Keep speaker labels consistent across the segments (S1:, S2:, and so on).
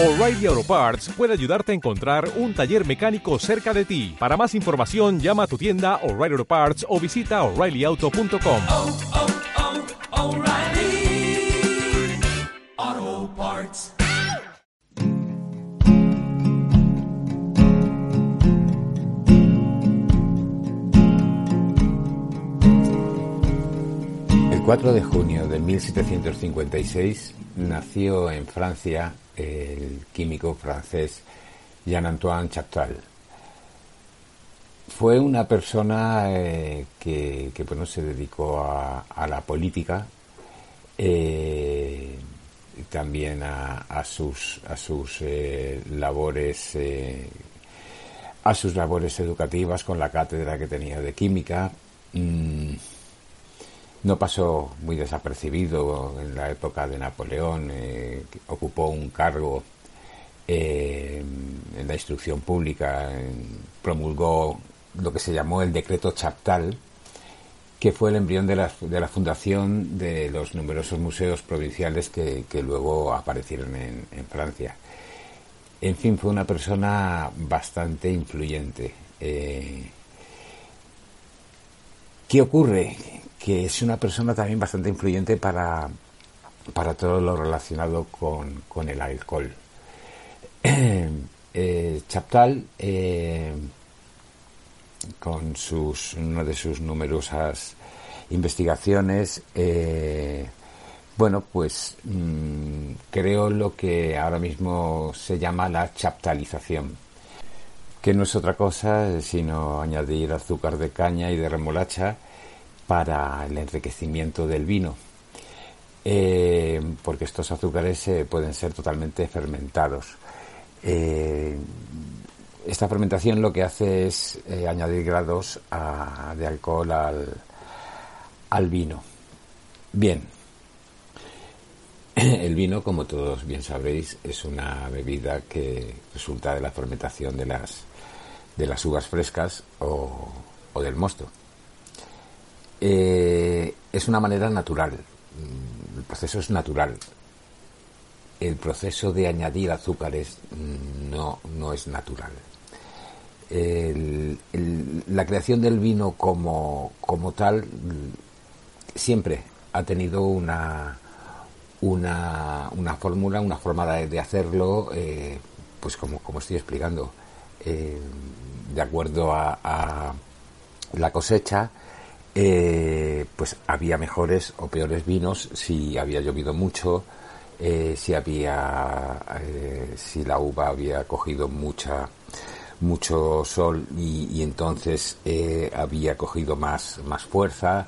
S1: O'Reilly Auto Parts puede ayudarte a encontrar un taller mecánico cerca de ti. Para más información, llama a tu tienda O'Reilly Auto Parts o visita oreillyauto.com.
S2: oh, oh, O'Reilly Auto Parts.
S3: El 4 de junio de 1756 nació en Francia el químico francés Jean-Antoine Chaptal. Fue una persona eh, que, que, bueno, se dedicó a, la política eh, también a, a sus, a sus eh, labores eh, a sus labores educativas con la cátedra que tenía de química. Mm, no pasó muy desapercibido en la época de Napoleón, eh, ocupó un cargo eh, en la instrucción pública, promulgó lo que se llamó el decreto Chaptal, que fue el embrión de la, fundación de los numerosos museos provinciales que, luego aparecieron en, en, Francia. En fin, fue una persona bastante influyente. Eh, ¿Qué ocurre? que es una persona también bastante influyente para, para todo lo relacionado con, con el alcohol. Eh, Chaptal, eh, con sus, una de sus numerosas investigaciones, eh, bueno, pues mmm, creo lo que ahora mismo se llama la chaptalización, que no es otra cosa sino añadir azúcar de caña y de remolacha para el enriquecimiento del vino, eh, porque estos azúcares eh, pueden ser totalmente fermentados. Eh, esta fermentación lo que hace es añadir grados de alcohol al, al vino. Bien, el vino, como todos bien sabréis, es una bebida que resulta de la fermentación de las, de las uvas frescas o, o del mosto. Eh, es una manera natural. El proceso es natural. El proceso de añadir azúcares no, no es natural. La creación del vino como, como tal siempre ha tenido una, una, una fórmula, una forma de, de hacerlo, eh, pues como, como estoy explicando, eh, de acuerdo a, la cosecha, eh, pues había mejores o peores vinos si había llovido mucho, eh, si había, si la uva había cogido mucha, mucho sol y, entonces había cogido más, más fuerza,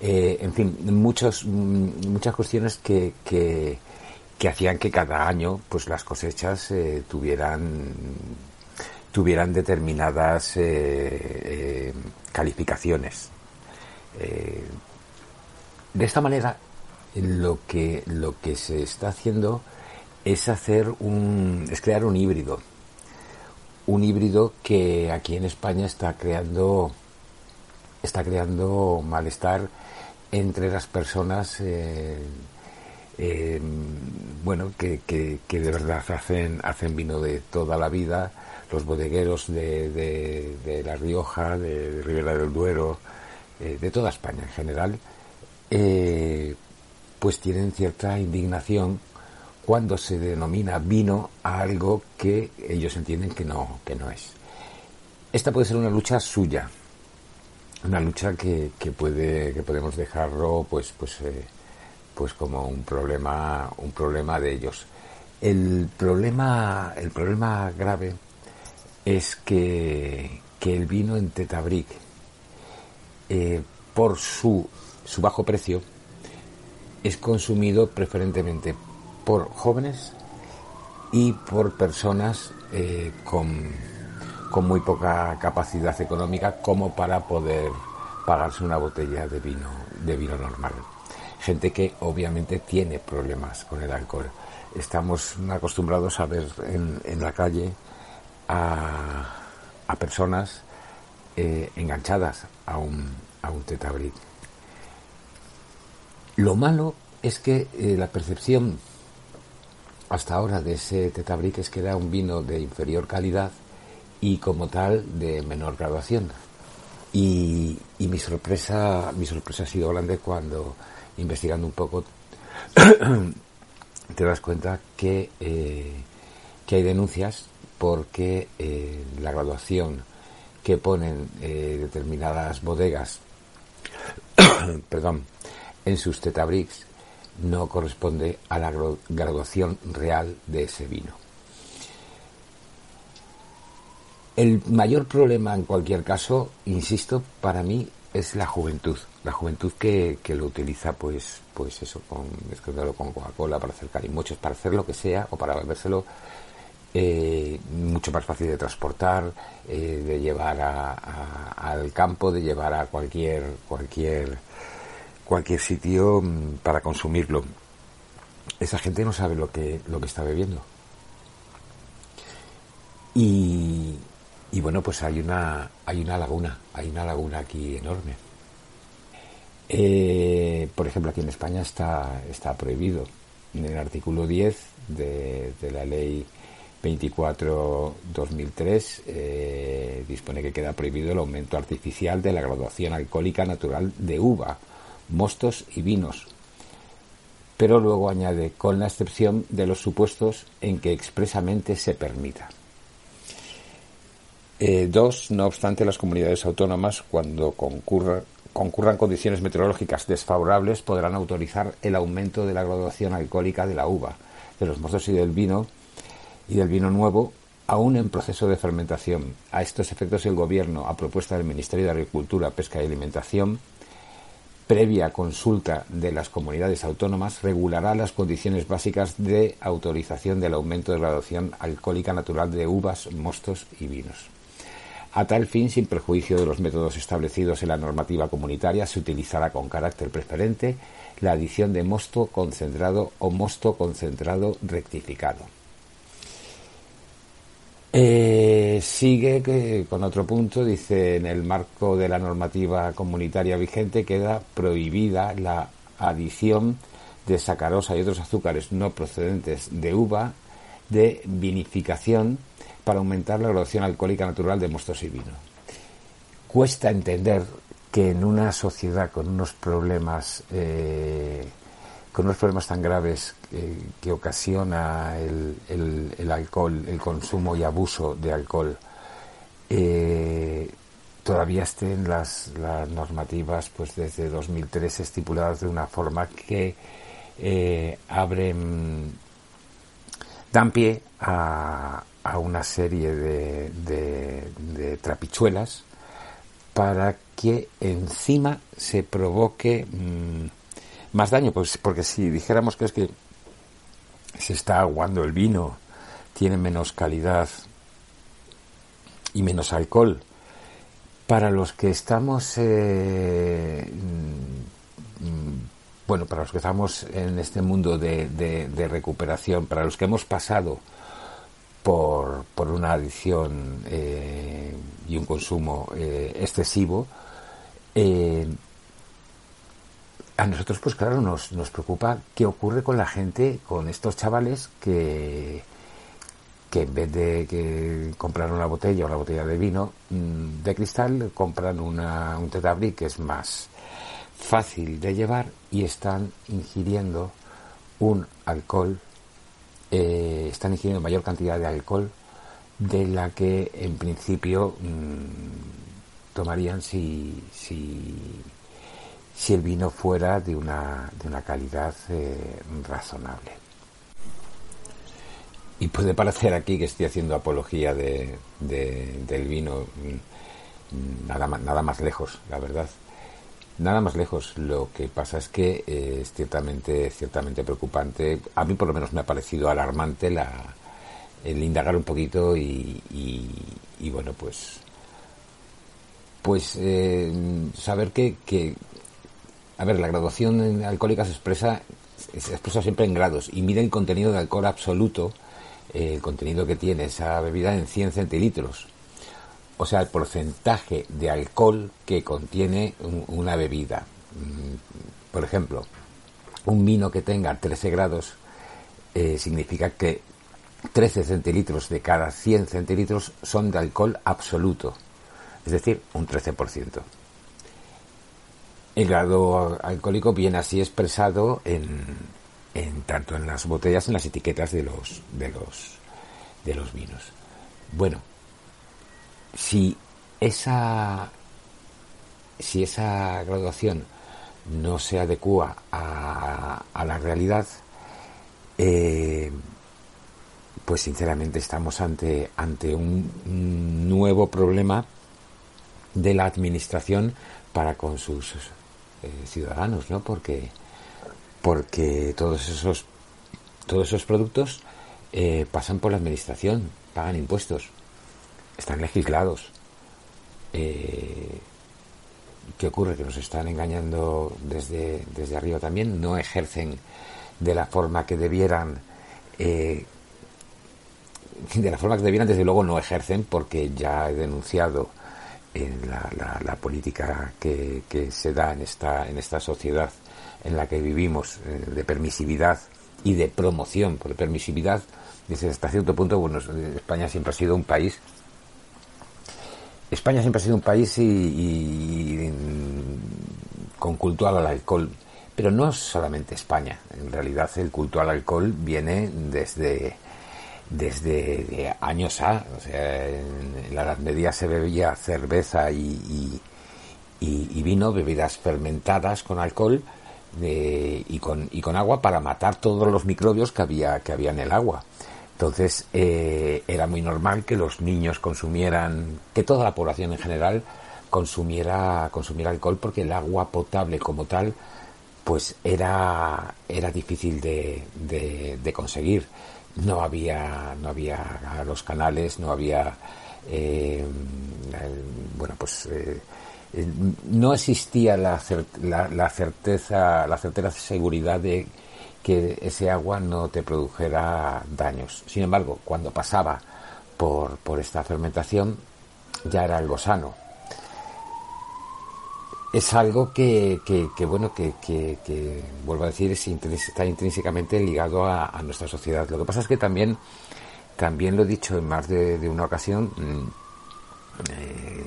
S3: en fin, muchos, muchas cuestiones que, que, que, hacían que cada año pues las cosechas eh, tuvieran, tuvieran determinadas calificaciones. Eh, de esta manera, lo que, lo que se está haciendo es hacer un, es crear un híbrido. Un híbrido que aquí en España está creando, está creando malestar entre las personas, eh, eh, bueno, que, que, que, de verdad hacen, hacen vino de toda la vida, los bodegueros de, de, La Rioja, de, de Ribera del Duero, eh, de toda España en general, eh, pues tienen cierta indignación cuando se denomina vino a algo que ellos entienden que no, que no es. Esta puede ser una lucha suya, una lucha que, que puede, que podemos dejarlo pues, pues, eh, pues como un problema, un problema de ellos. El problema, el problema grave es que, que el vino en Tetabric eh, por su, su, bajo precio, es consumido preferentemente por jóvenes y por personas eh, con, con, muy poca capacidad económica como para poder pagarse una botella de vino, de vino normal. Gente que obviamente tiene problemas con el alcohol. Estamos acostumbrados a ver en, la calle a, a personas eh, enganchadas a un, a un tetabric. Lo malo es que eh, la percepción hasta ahora de ese Tetabric es que era un vino de inferior calidad y como tal de menor graduación. Y, y mi sorpresa, mi sorpresa ha sido grande cuando investigando un poco te das cuenta que, eh, que hay denuncias porque eh, la graduación que ponen eh, determinadas bodegas perdón, en sus tetabricks no corresponde a la graduación real de ese vino. El mayor problema en cualquier caso, insisto, para mí es la juventud. La juventud que, que lo utiliza, pues, pues eso, con, con Coca-Cola para hacer muchos para hacer lo que sea o para bebérselo eh, mucho más fácil de transportar, eh, de llevar al campo, de llevar a cualquier cualquier cualquier sitio mm, para consumirlo. Esa gente no sabe lo que lo que está bebiendo. Y, y bueno, pues hay una hay una laguna, hay una laguna aquí enorme. Eh, por ejemplo, aquí en España está está prohibido en el artículo 10 de, la ley 24-2003 eh, dispone que queda prohibido el aumento artificial de la graduación alcohólica natural de uva, mostos y vinos. Pero luego añade, con la excepción de los supuestos en que expresamente se permita. Eh, dos, no obstante, las comunidades autónomas, cuando concurran condiciones meteorológicas desfavorables, podrán autorizar el aumento de la graduación alcohólica de la uva, de los mostos y del vino y del vino nuevo aún en proceso de fermentación. A estos efectos el Gobierno, a propuesta del Ministerio de Agricultura, Pesca y Alimentación, previa consulta de las comunidades autónomas, regulará las condiciones básicas de autorización del aumento de graduación alcohólica natural de uvas, mostos y vinos. A tal fin, sin perjuicio de los métodos establecidos en la normativa comunitaria, se utilizará con carácter preferente la adición de mosto concentrado o mosto concentrado rectificado. Eh, sigue que, con otro punto, dice, en el marco de la normativa comunitaria vigente queda prohibida la adición de sacarosa y otros azúcares no procedentes de uva de vinificación para aumentar la graduación alcohólica natural de mostos y vino. Cuesta entender que en una sociedad con unos problemas eh, con unos problemas tan graves que ocasiona el, alcohol, el consumo y abuso de alcohol, eh, todavía estén las, normativas pues desde 2003 estipuladas de una forma que eh, abren, dan pie a, una serie de, trapichuelas para que encima se provoque mm, más daño, pues porque si dijéramos que es que se está aguando el vino, tiene menos calidad y menos alcohol, para los que estamos, eh, mm, bueno, para los que estamos en este mundo de, recuperación, para los que hemos pasado por, por una adicción eh, y un consumo eh, excesivo, a nosotros, pues claro, nos, nos preocupa qué ocurre con la gente, con estos chavales que, que en vez de que comprar una botella o una botella de vino mm, de cristal, compran una, un tetabri que es más fácil de llevar y están ingiriendo un alcohol, eh, están ingiriendo mayor cantidad de alcohol de la que en principio mm, tomarían si, si el vino fuera de una, de una calidad eh, razonable. Y puede parecer aquí que estoy haciendo apología de, del vino, mm, nada nada más lejos, la verdad. Nada más lejos. Lo que pasa es que eh, es ciertamente, ciertamente preocupante. A mí por lo menos me ha parecido alarmante la, el indagar un poquito y, y, bueno, pues pues eh, saber que, que, a ver, la graduación alcohólica se expresa, se expresa siempre en grados y mide el contenido de alcohol absoluto, eh, el contenido que tiene esa bebida en 100 centilitros. O sea, el porcentaje de alcohol que contiene una bebida. Mm, por ejemplo, un vino que tenga 13 grados eh, significa que 13 centilitros de cada 100 centilitros son de alcohol absoluto, es decir, un 13%. El grado alcohólico viene así expresado en, en tanto en las botellas, en las etiquetas de los, de los, de los vinos. Bueno, si esa, si esa graduación no se adecua a, la realidad, eh, pues sinceramente estamos ante, ante un, un nuevo problema de la administración para con sus eh, ciudadanos, ¿no? Porque, porque todos esos, todos esos productos eh, pasan por la administración, pagan impuestos, están legislados. Eh, ¿Qué ocurre? Que nos están engañando desde, desde arriba también, no ejercen de la forma que debieran, eh, de la forma que debieran, desde luego no ejercen, porque ya he denunciado en la, la, política que, se da en esta, en esta sociedad en la que vivimos, eh, de permisividad y de promoción, por permisividad, dice hasta cierto punto, bueno, España siempre ha sido un país España siempre ha sido un país y, con culto al alcohol, pero no solamente España. En realidad el culto al alcohol viene desde desde años A. O sea, en la Edad Media se bebía cerveza y, vino, bebidas fermentadas con alcohol de, y, con, y con agua para matar todos los microbios que había, que había en el agua. Entonces eh, era muy normal que los niños consumieran, que toda la población en general consumiera, consumiera alcohol porque el agua potable como tal pues era, era difícil de, conseguir. No había, no había los canales, no había, eh, bueno, pues eh, no existía la, la, la, certeza, la certera seguridad de que ese agua no te produjera daños. Sin embargo, cuando pasaba por, por esta fermentación, ya era algo sano. Es algo que, que, bueno, que, que, vuelvo a decir, es está intrínsecamente ligado a, nuestra sociedad. Lo que pasa es que también, también lo he dicho en más de, de una ocasión, eh,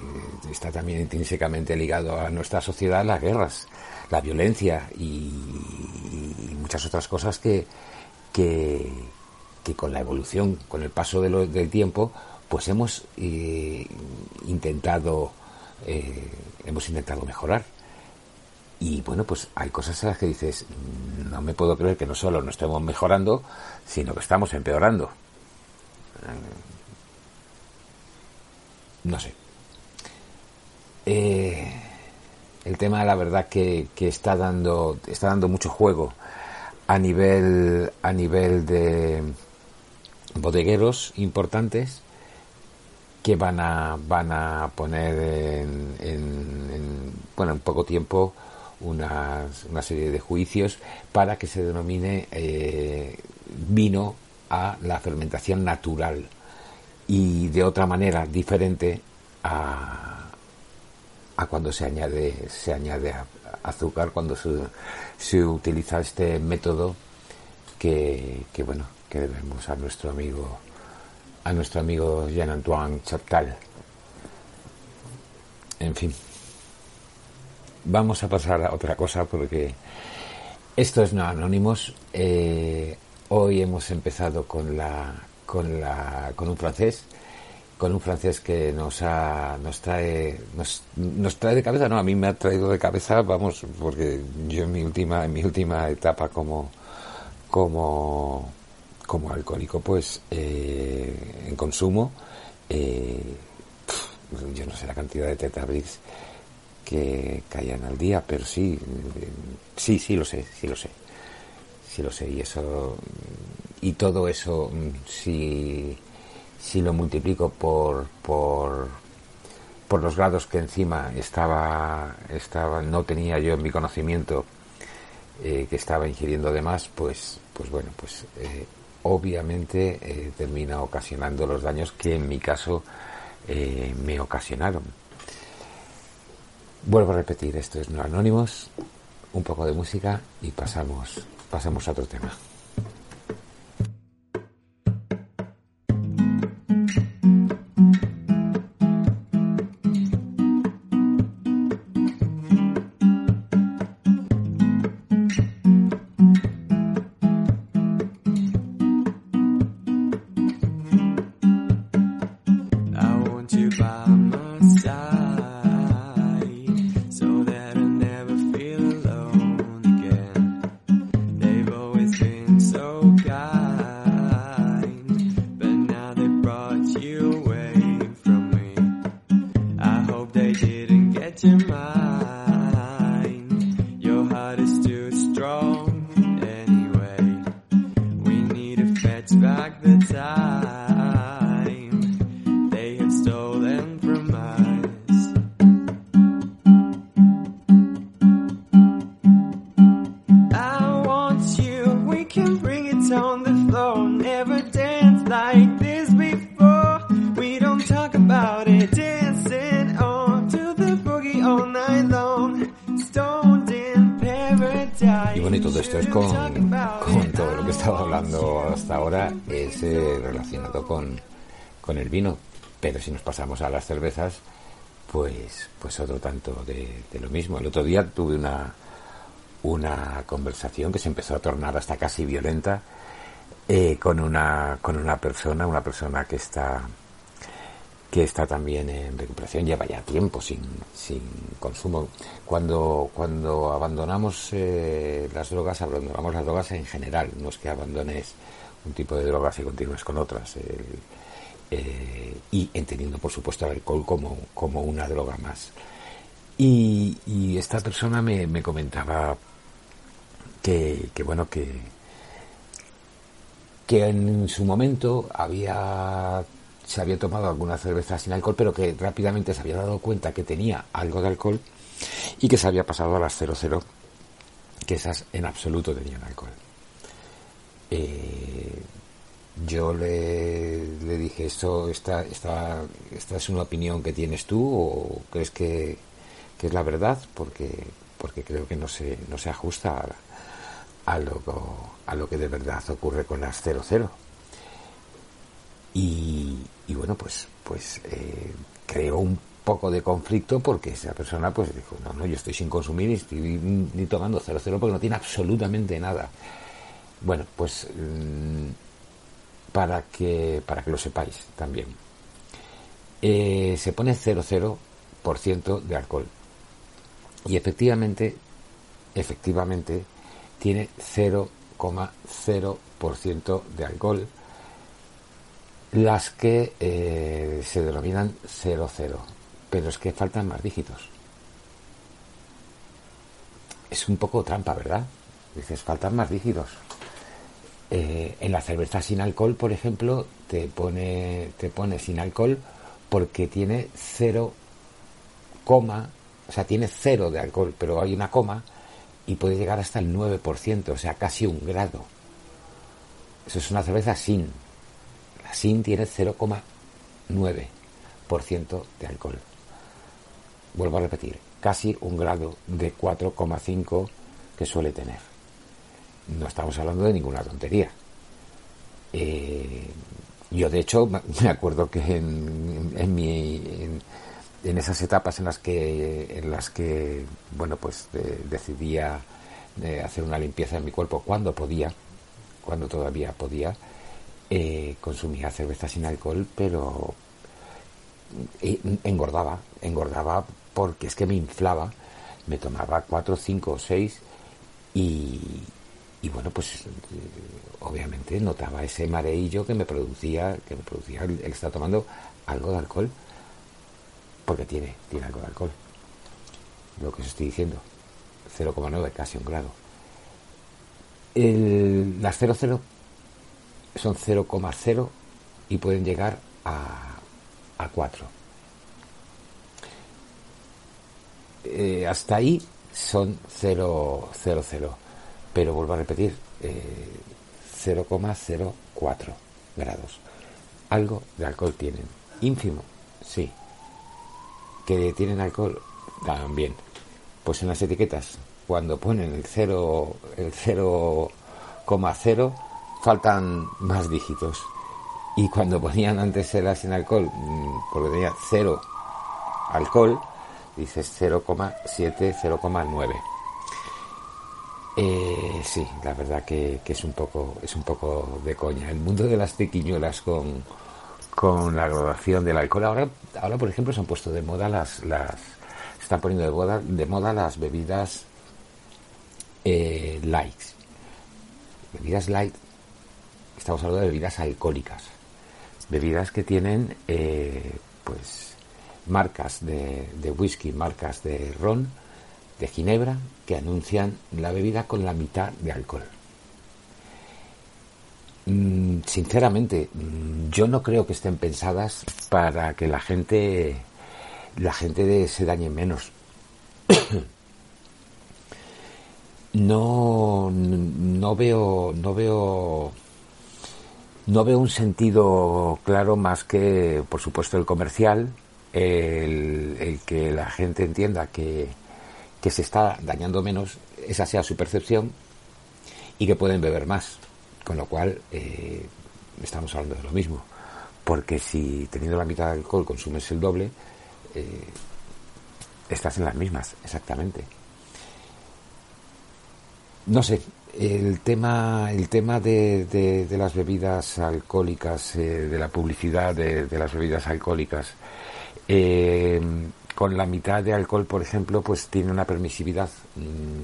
S3: está también intrínsecamente ligado a nuestra sociedad las guerras, la violencia y muchas otras cosas que, que, con la evolución, con el paso de lo, del tiempo, pues hemos eh, intentado eh, hemos intentado mejorar. Y bueno, pues hay cosas en las que dices, no me puedo creer que no solo no estemos mejorando, sino que estamos empeorando. No sé. Eh, el tema, la verdad, que, que, está dando, está dando mucho juego a nivel, a nivel de bodegueros importantes que van a, van a poner en, en, en bueno, en poco tiempo una, una, serie de juicios para que se denomine eh, vino a la fermentación natural y de otra manera diferente a, a cuando se añade se añade azúcar cuando se, se utiliza este método que, que bueno que debemos a nuestro amigo a nuestro amigo Jean-Antoine Chaptal. En fin. Vamos a pasar a otra cosa porque esto es no anónimos. Eh, hoy hemos empezado con la con la con un francés con un francés que nos ha, nos trae nos, nos trae de cabeza no a mí me ha traído de cabeza vamos porque yo en mi última en mi última etapa como como como alcohólico, pues eh, en consumo, eh, yo no sé la cantidad de tetabrix que caían al día, pero sí, sí, sí lo sé, sí lo sé, sí lo sé, y eso, y todo eso, si, si lo multiplico por, por, por los grados que encima estaba, estaba, no tenía yo en mi conocimiento eh, que estaba ingiriendo de más, pues, pues bueno, pues eh, obviamente eh, termina ocasionando los daños que en mi caso me ocasionaron. Vuelvo a repetir, esto es No Anónimos, un poco de música y pasamos, pasamos a otro tema. Relacionado con, con el vino. Pero si nos pasamos a las cervezas, pues, pues otro tanto de, de lo mismo. El otro día tuve una, una conversación que se empezó a tornar hasta casi violenta eh, con una con una persona, una persona que está que está también en recuperación, lleva ya tiempo sin, sin consumo. Cuando, cuando abandonamos eh, las drogas, abandonamos las drogas en general, no es que abandones un tipo de drogas y continúes con otras. El, eh, y entendiendo, por supuesto, el alcohol como, como una droga más. Y, y esta persona me, me comentaba que, que, bueno, que, que en su momento había se había tomado alguna cerveza sin alcohol, pero que rápidamente se había dado cuenta que tenía algo de alcohol y que se había pasado a las 00, que esas en absoluto tenían alcohol. Eh, yo le, le, dije, ¿esto esta, esta, esta es una opinión que tienes tú o crees que, es la verdad? Porque, porque creo que no se, no se ajusta a, a, lo, a lo que de verdad ocurre con las 00. Y, y bueno, pues, pues eh, creó un poco de conflicto porque esa persona pues dijo, no, no, yo estoy sin consumir y estoy ni tomando 00 porque no tiene absolutamente nada. Bueno, pues mmm, para que para que lo sepáis también. Eh, se pone 00% de alcohol. Y efectivamente, efectivamente, tiene 0,0% de alcohol las que eh, se denominan 00, pero es que faltan más dígitos. Es un poco trampa, ¿verdad? Dices, faltan más dígitos. Eh, en la cerveza sin alcohol, por ejemplo, te pone, te pone sin alcohol porque tiene 0, o sea, tiene 0 de alcohol, pero hay una coma y puede llegar hasta el 9%, o sea, casi un grado. Eso es una cerveza sin. La sin tiene 0,9% de alcohol. Vuelvo a repetir, casi un grado de 4,5 que suele tener. No estamos hablando de ninguna tontería. Eh, yo, de hecho, me acuerdo que en, en mi. En, esas etapas en las que, en las que bueno, pues de, decidía de hacer una limpieza en mi cuerpo cuando podía, cuando todavía podía, eh, consumía cerveza sin alcohol, pero engordaba, engordaba porque es que me inflaba, me tomaba 4, 5 o 6 y, y bueno, pues obviamente notaba ese mareillo que me producía, que me producía el, el estar tomando algo de alcohol, porque tiene, tiene algo de alcohol. Lo que os estoy diciendo, 0,9, casi un grado. El, las 0,0 son 0,0 y pueden llegar a, a 4. Eh, hasta ahí son 0,00 pero vuelvo a repetir, eh, 0,04 grados. Algo de alcohol tienen. Ínfimo, sí. Que tienen alcohol, también. Pues en las etiquetas, cuando ponen el 0, el 0,0, faltan más dígitos. Y cuando ponían antes el sin alcohol, porque tenía 0 alcohol, dices 0,7, 0,9. Eh, sí, la verdad que, es un poco es un poco de coña. El mundo de las tequiñuelas con, con la graduación del alcohol. Ahora, ahora por ejemplo, se han puesto de moda las, las están poniendo de moda, de moda las bebidas eh, light. Bebidas light, estamos hablando de bebidas alcohólicas. Bebidas que tienen eh, pues marcas de whisky, marcas de ron, de ginebra que anuncian la bebida con la mitad de alcohol. Mm, sinceramente, mm, yo no creo que estén pensadas para que la gente la gente se dañe menos. no no veo no veo no veo un sentido claro más que por supuesto el comercial el que la gente entienda que, que se está dañando menos esa sea su percepción y que pueden beber más. Con lo cual eh, estamos hablando de lo mismo. Porque si teniendo la mitad de alcohol consumes el doble eh, estás en las mismas exactamente. No sé, el tema, el tema de, las bebidas alcohólicas, eh, de la publicidad de, las bebidas alcohólicas, con la mitad de alcohol, por ejemplo, pues tiene una permisividad mm,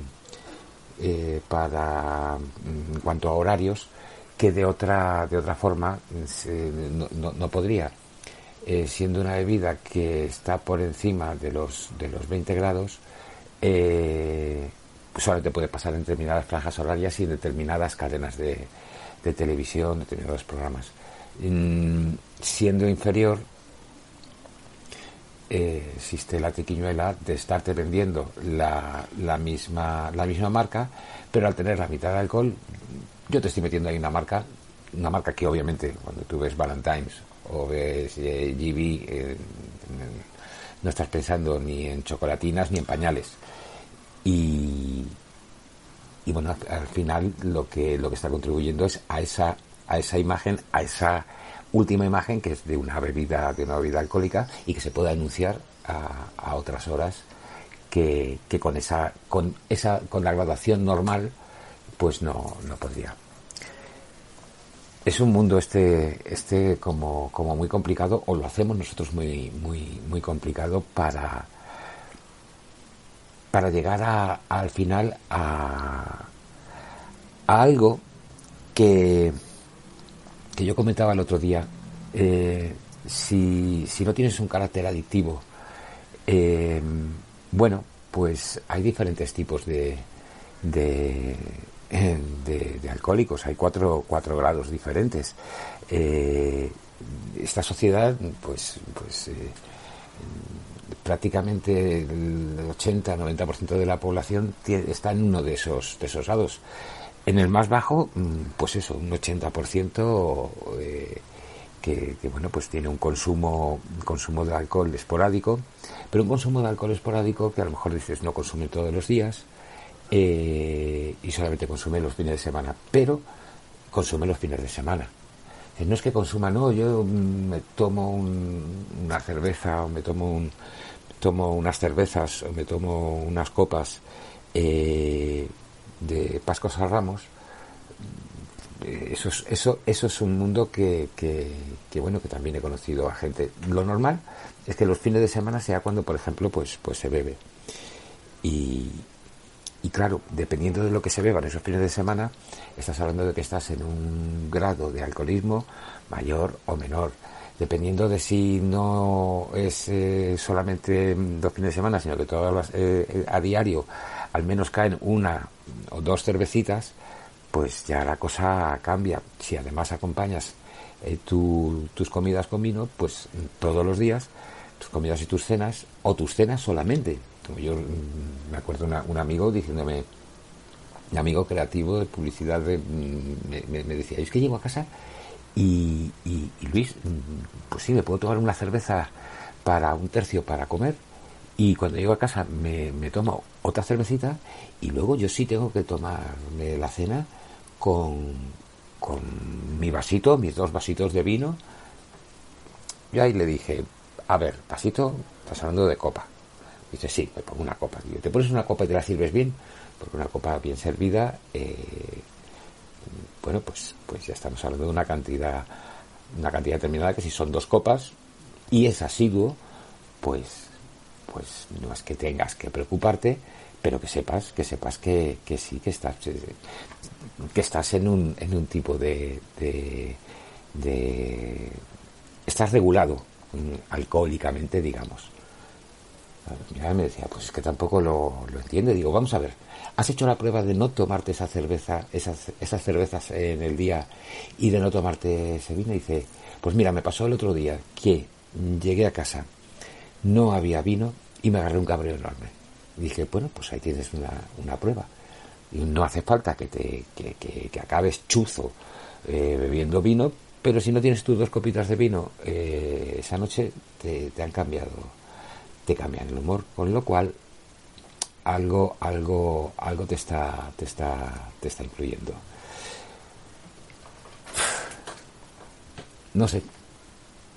S3: eh, para, mm, en cuanto a horarios, que de otra, de otra forma mm, no, no- podría. Eh, siendo una bebida que está por encima de los, de los 20 grados, eh, solamente puede pasar en determinadas franjas horarias y en determinadas cadenas de, de televisión, determinados programas. Siendo inferior, eh, existe la triquiñuela de estarte vendiendo la, misma, la misma marca, pero al tener la mitad de alcohol, yo te estoy metiendo ahí una marca, una marca que obviamente cuando tú ves Valentine's o ves eh, GB, eh, no estás pensando ni en chocolatinas ni en pañales. Y, y bueno, al, al final lo que, lo que está contribuyendo es a esa, a esa imagen, a esa última imagen que es de una bebida, de una bebida alcohólica y que se pueda anunciar a, otras horas que, que con esa, con esa, con la graduación normal, pues no, no podría. Es un mundo este, este como, como muy complicado, o lo hacemos nosotros muy, muy, muy complicado para, para llegar a, al final a algo que, que yo comentaba el otro día. Eh, si, si no tienes un carácter adictivo, eh, bueno, pues hay diferentes tipos de, de, de, alcohólicos, hay cuatro, cuatro grados diferentes. Eh, esta sociedad, pues, pues prácticamente el 80-90% de la población tie- está en uno de esos, de esos grados. En el más bajo, mm, pues eso, un 80% eh, que, bueno, pues tiene un consumo, consumo de alcohol esporádico, pero un consumo de alcohol esporádico que a lo mejor dices no consume todos los días eh, y solamente consume los fines de semana, pero consume los fines de semana. Eh, No es que consuma, no, yo mm, me tomo un- una cerveza o me tomo, un, tomo unas cervezas o me tomo unas copas de Pascos a Ramos. Eh, Eso es, eso, eso es un mundo que, que, que, bueno, que también he conocido a gente. Lo normal es que los fines de semana sea cuando, por ejemplo, pues, pues se bebe. Y, y claro, dependiendo de lo que se beba en esos fines de semana, estás hablando de que estás en un grado de alcoholismo mayor o menor. Dependiendo de si no es eh, solamente dos fines de semana, sino que todas las, eh, eh, a diario al menos caen una o dos cervecitas, pues ya la cosa cambia. Si además acompañas eh, tu- tus comidas con vino, pues todos los días, tus comidas y tus cenas, o tus cenas solamente. Como yo mm, me acuerdo una- un amigo diciéndome, un amigo creativo de publicidad, de, mm, me- me decía, es que llego a casa y, y- y Luis, mm, pues sí, me puedo tomar una cerveza para un tercio para comer y cuando llego a casa me, me tomo otra cervecita y luego yo sí tengo que tomarme la cena con, con mi vasito, mis dos vasitos de vino. Yo ahí le dije, a ver, vasito, estás hablando de copa. Dice, sí, me pongo una copa. Digo, ¿te pones una copa y te la sirves bien? Porque una copa bien servida, eh, bueno, pues, pues ya estamos hablando de una cantidad, una cantidad determinada que si son dos copas y es asiduo, pues, pues no es que tengas que preocuparte, pero que sepas, que sepas que, que sí, que estás, eh, que estás en un, en un tipo de, de, estás regulado mm, alcohólicamente, digamos. Mi madre me decía, pues es que tampoco lo, lo entiende. Digo, vamos a ver, ¿has hecho la prueba de no tomarte esa cerveza, esas, esas cervezas en el día y de no tomarte ese vino? Y dice, pues mira, me pasó el otro día que llegué a casa, no había vino y me agarré un cabreo enorme. Y dije, bueno, pues ahí tienes una, una prueba. Y no hace falta que, te, que, que- que acabes chuzo eh, bebiendo vino, pero si no tienes tus dos copitas de vino eh, esa noche, te, te han cambiado, te cambian el humor, con lo cual algo, algo, algo te está, te está, te está influyendo. No sé,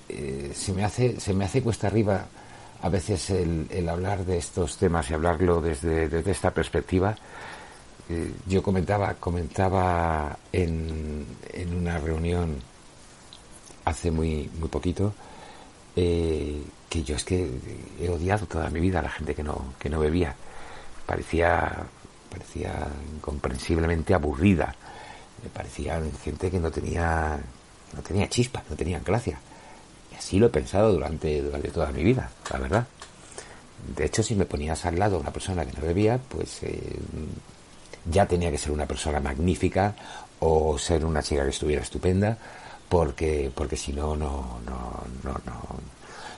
S3: eh, se me hace, se me hace cuesta arriba a veces el, el hablar de estos temas y hablarlo desde, desde esta perspectiva. Eh, yo comentaba, comentaba en, en una reunión hace muy, muy poquito eh, que yo es que he odiado toda mi vida a la gente que no, que no bebía. Parecía, parecía incomprensiblemente aburrida. Me parecía gente que no tenía, no tenía chispa, no tenía gracia. Y así lo he pensado durante, durante toda mi vida, la verdad. De hecho, si me ponías al lado una persona que no bebía, pues eh, ya tenía que ser una persona magnífica o ser una chica que estuviera estupenda, porque, porque si no, no, no, no, no.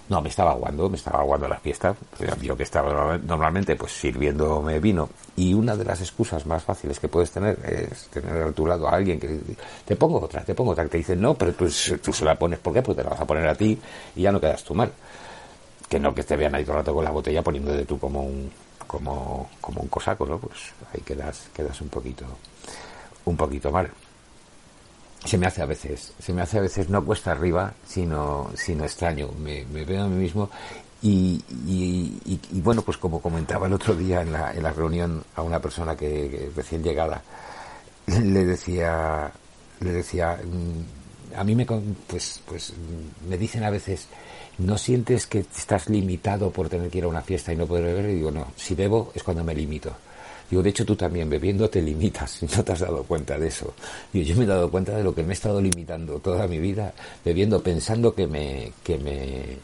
S3: No, me estaba aguando, me estaba aguando la fiesta. Yo que estaba normal- normalmente pues sirviéndome vino. Y una de las excusas más fáciles que puedes tener es tener a tu lado a alguien que te pongo otra, te pongo otra, que te dice no, pero tú, tú se la pones, ¿por qué? Pues te la vas a poner a ti y ya no quedas tú mal que no que te vean ahí todo el rato con la botella poniéndote tú como un como, como un cosaco, ¿no? Pues ahí quedas, quedas un poquito un poquito mal. Se me hace a veces, se me hace a veces no cuesta arriba, sino, sino extraño. Me, veo a mí mismo y, y, y- bueno, pues como comentaba el otro día en la, en la reunión a una persona que, que recién llegada, le decía, le decía, mm, a mí me, pues, pues, me dicen a veces, ¿no sientes que estás limitado por tener que ir a una fiesta y no poder beber? Y digo, no, si bebo es cuando me limito. Digo, de hecho tú también bebiendo te limitas y no te has dado cuenta de eso. Digo, yo me he dado cuenta de lo que me he estado limitando toda mi vida bebiendo, pensando que me, que me,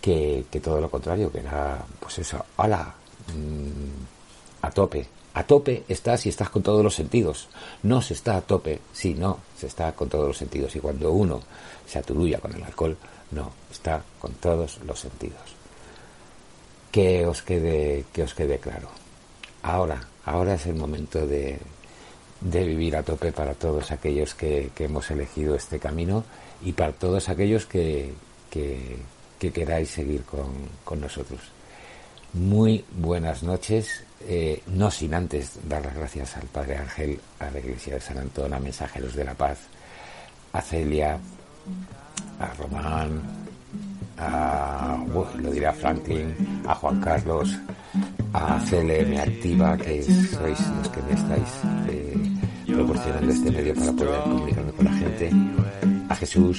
S3: que, que todo lo contrario, que era, pues eso, ala, mm, a tope. A tope estás si estás con todos los sentidos. No se está a tope si no se está con todos los sentidos. Y cuando uno se aturulla con el alcohol, no, está con todos los sentidos. Que os quede, que os quede claro. Ahora, ahora es el momento de, de vivir a tope para todos aquellos que, que hemos elegido este camino y para todos aquellos que, que, que queráis seguir con, con nosotros. Muy buenas noches, eh, no sin antes dar las gracias al Padre Ángel, a la Iglesia de San Antón, a Mensajeros de la Paz, a Celia, a Román, a, lo diré a Franklin, a Juan Carlos, a CLM Activa, que sois los que me estáis eh, proporcionando este medio para poder comunicarme con la gente, a Jesús,